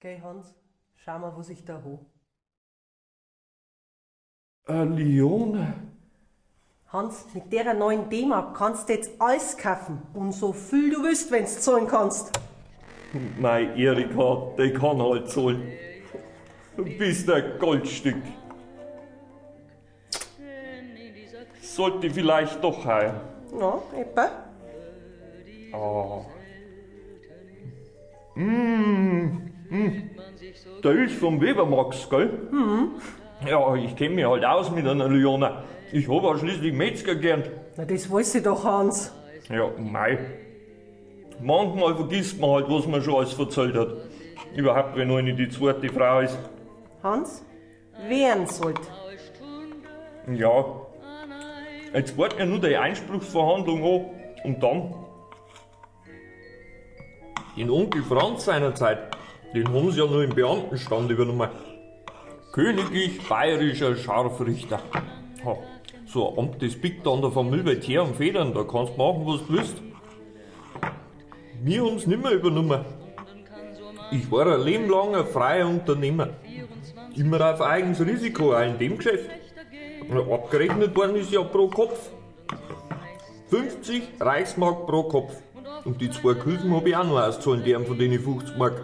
Geh, Hans, schau mal, was ich da hab. Eine Lione? Hans, mit der neuen D-Mark kannst du jetzt alles kaufen. Und so viel du willst, wenn's zahlen kannst. Mei Erika, die kann halt zahlen. Du bist ein Goldstück. Sollte vielleicht doch heim. Ja, etwa. Ah. Mmh. Mmh. Der ist vom Webermax, gell? Mhm. Ja, ich kenn mich halt aus mit einer Lione. Ich hab auch schließlich Metzger gelernt. Na, das weiß ich doch, Hans. Ja, mei. Manchmal vergisst man halt, was man schon alles erzählt hat. Überhaupt, wenn eine die zweite Frau ist. Hans, wen sollt? Ja. Jetzt warten wir nur die Einspruchsverhandlung an und dann. Den Onkel Franz seinerzeit, den haben sie ja nur im Beamtenstand übernommen. Königlich bayerischer Scharfrichter. Ha, so ein Amt, das biegt an der Familie her und Federn, da kannst du machen, was du willst. Wir haben's nimmer übernommen. Ich war ein Leben lang ein freier Unternehmer. Immer auf eigenes Risiko, auch in dem Geschäft. Abgerechnet worden ist ja pro Kopf. 50 Reichsmark pro Kopf. Und die zwei Küchen habe ich auch noch auszahlen dürfen von denen 50 Mark.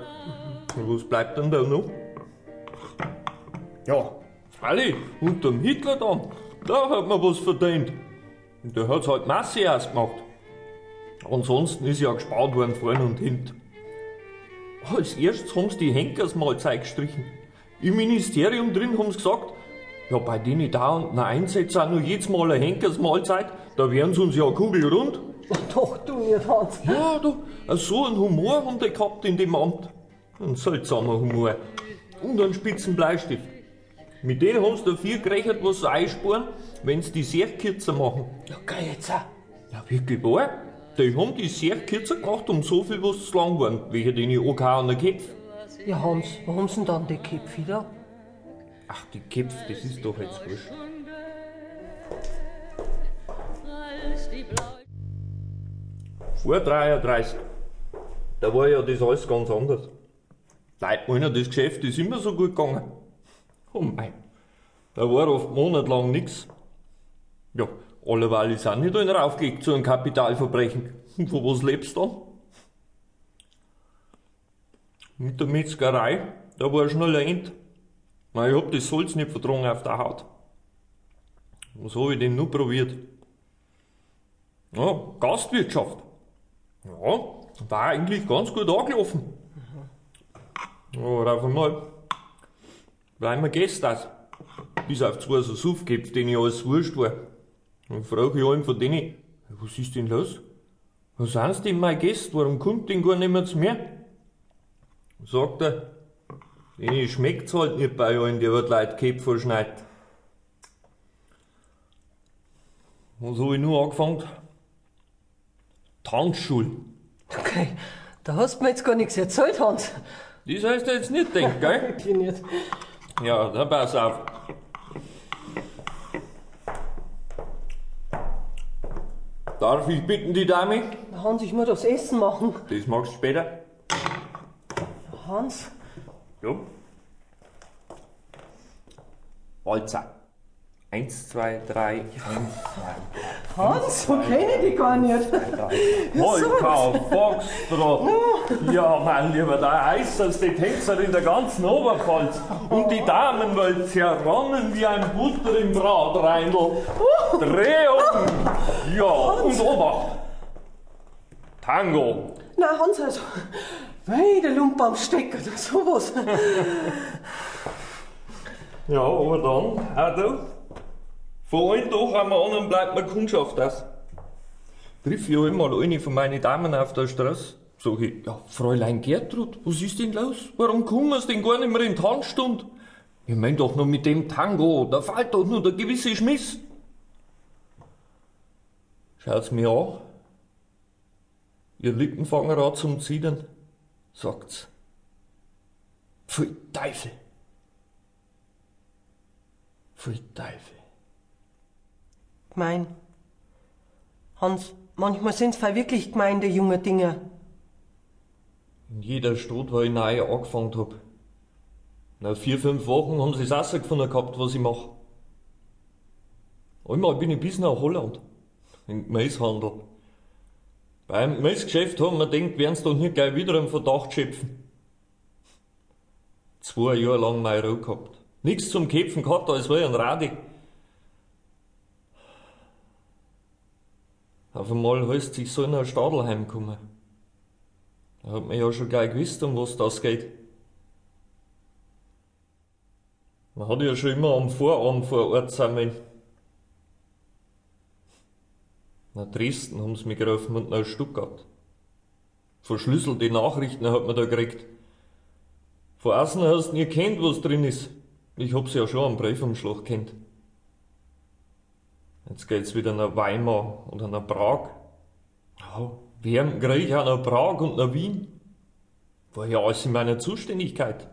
Und was bleibt dann da noch? Ja, alle, unterm Hitler dann, da hat man was verdient. Und der hat's halt Masse ausgemacht. Ansonsten ist ja gespart worden vorn und hint. Als erstes haben sie die Henkersmahlzeit gestrichen. Im Ministerium drin haben sie gesagt, ja, bei denen dauernden Einsätzen auch nur jedes Mal eine Henkersmahlzeit, da wären sie uns ja kugelrund. Doch, du nicht, Hans. Ja, du, so einen Humor haben die gehabt in dem Amt. Ein seltsamer Humor. Und einen spitzen Bleistift. Mit denen haben sie dafür gerechnet, was sie einsparen, wenn sie die sehr kürzer machen. Ja, geh jetzt auch. Ja, wirklich wahr? Die haben die sehr kürzer gemacht um so viel, was zu lang waren, wegen den angehauenen Köpfen. Ja, Hans, wo haben sie denn dann die Köpfe da? Ach, die Köpfe, das ist doch jetzt wurscht. Vor 33, da war ja das alles ganz anders. Leute meinen, das Geschäft ist immer so gut gegangen. Oh mein, da war oft monatelang nix. Ja, alleweil ist auch nicht einer aufgelegt zu einem Kapitalverbrechen. Und von was lebst du dann? Mit der Metzgerei, da war schnell ein End. Ich hab das Salz nicht vertragen auf der Haut. Was hab ich denn nur probiert? Ja, Gastwirtschaft. Ja, war eigentlich ganz gut angelaufen. Aber auf einmal bleiben wir Gäste aus. Bis auf zwei so Suffköpfe, denen ich alles wurscht war. Dann frag ich einen von denen, was ist denn los? Was sind denn meine Gäste? Warum kommt denn gar niemand zu mir? Sagt er, denen schmeckt's halt nicht bei allen, die wird Leute Köpfe verschneit. Was hab ich nur angefangen? Tanzschule. Okay, da hast du mir jetzt gar nichts erzählt, Hans. Das heißt jetzt nicht denken, gell? Ich nicht. Ja, dann pass auf. Darf ich bitten, die Dame? Hans, ich muss das Essen machen. Das magst du später. Hans, Ja. Walzer. Eins, zwei, drei, eins, zwei. Hans, so kenne ich dich gar nicht. Polka, Foxtrot. Ja, mein Lieber, der äußerste Tänzer in der ganzen Oberpfalz. Und die Damen wollen zerronnen wie ein Butter im Bratreindl. Dreh um. Ja, und Obacht. Tango. Na, Hans, also, wei, der Lump am Steck oder sowas. Ja, aber dann, auch du. Von am anderen bleibt mir Kundschaft aus. Triff ich einmal eine von meinen Damen auf der Straße. Sag ich, ja, Fräulein Gertrud, was ist denn los? Warum kommen Sie denn gar nicht mehr in die Tanzstunde? Ich mein doch nur mit dem Tango, da fällt doch nur der gewisse Schmiss. Schaut's mir an. Ihr Lippen fangen an zum Zittern, sagt's. Pfui Teufel. Pfui Teufel. Gemein. Hans, manchmal sind's voll wirklich gemein, die jungen Dinger. In jeder Stadt, wo ich neu angefangen hab. Nach vier, fünf Wochen haben sie es rausgefunden gehabt, was ich mache. Einmal bin ich bis nach Holland. Im Gemüsehandel. Beim Gemüsegeschäft haben wir gedacht, werden sie doch nicht gleich wieder einen Verdacht schöpfen. Zwei Jahre lang meine Ruhe gehabt. Nichts zum Köpfen gehabt, als war ich ein Radi. Auf einmal heißt ich soll nach Stadelheim kommen. Da hat man ja schon gleich gewusst, um was das geht. Man hat ja schon immer am Vorabend vor Ort sein Nach Dresden haben sie mich gerufen und nach Stuttgart. Verschlüsselte Nachrichten hat man da gekriegt. Von außen hast du nie kennt, was drin ist. Ich hab's ja schon am Briefumschlag kennt. Jetzt geht's wieder nach Weimar oder nach Prag. Ja, während dem Krieg auch nach Prag und nach Wien. War ja alles in meiner Zuständigkeit.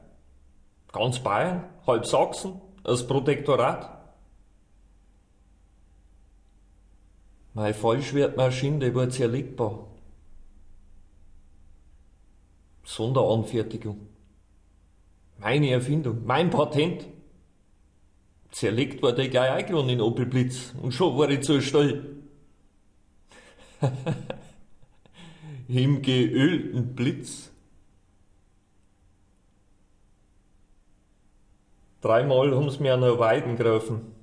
Ganz Bayern, halb Sachsen, das Protektorat. Meine Fallschwertmaschine, die war zerlegbar. Sonderanfertigung. Meine Erfindung, mein Patent. Zerlegt war der gleich eingewonnen in Opel Blitz und schon war ich zu still. Im geölten Blitz. Dreimal haben sie mir an der Weiden gerufen.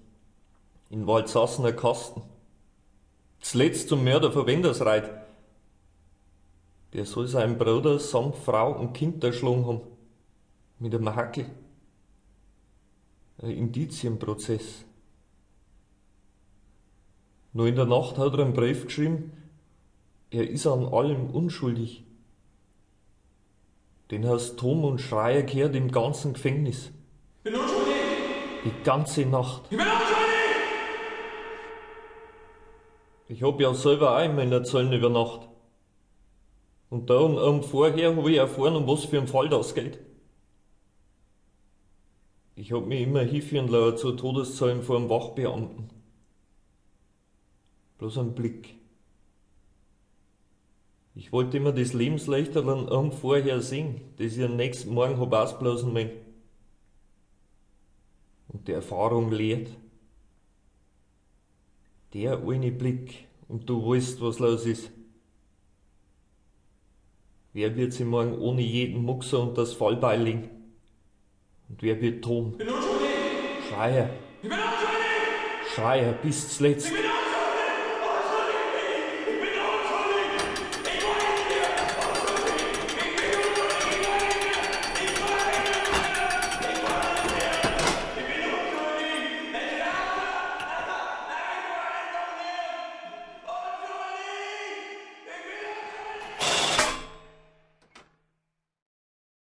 In Waldsassener Kasten. Zuletzt zum Mörder von Wendersreit. Der soll seinen Bruder samt Frau und Kind erschlagen haben. Mit einem Hackel. Ein Indizienprozess. Nur in der Nacht hat er einen Brief geschrieben, er ist an allem unschuldig. Den hast Tom und Schreier gehört im ganzen Gefängnis. Bin unschuldig! Die ganze Nacht. Ich bin unschuldig! Ich hab ja selber auch in der Zelle über Nacht. Und da und um vorher hab ich erfahren, um was für ein Fall das geht. Ich hab mich immer hinführen lassen zu Todeszellen vor einem Wachbeamten. Bloß ein Blick. Ich wollte immer das Lebenslichterl an einem vorher sehen, das ich am nächsten Morgen hab ausblasen wollen. Und die Erfahrung lehrt. Der eine Blick und du weißt, was los ist. Wer wird sie morgen ohne jeden Muxer und das Fallbeil legen? Und wer wird tun? Unschuldig! Schreier bis zuletzt.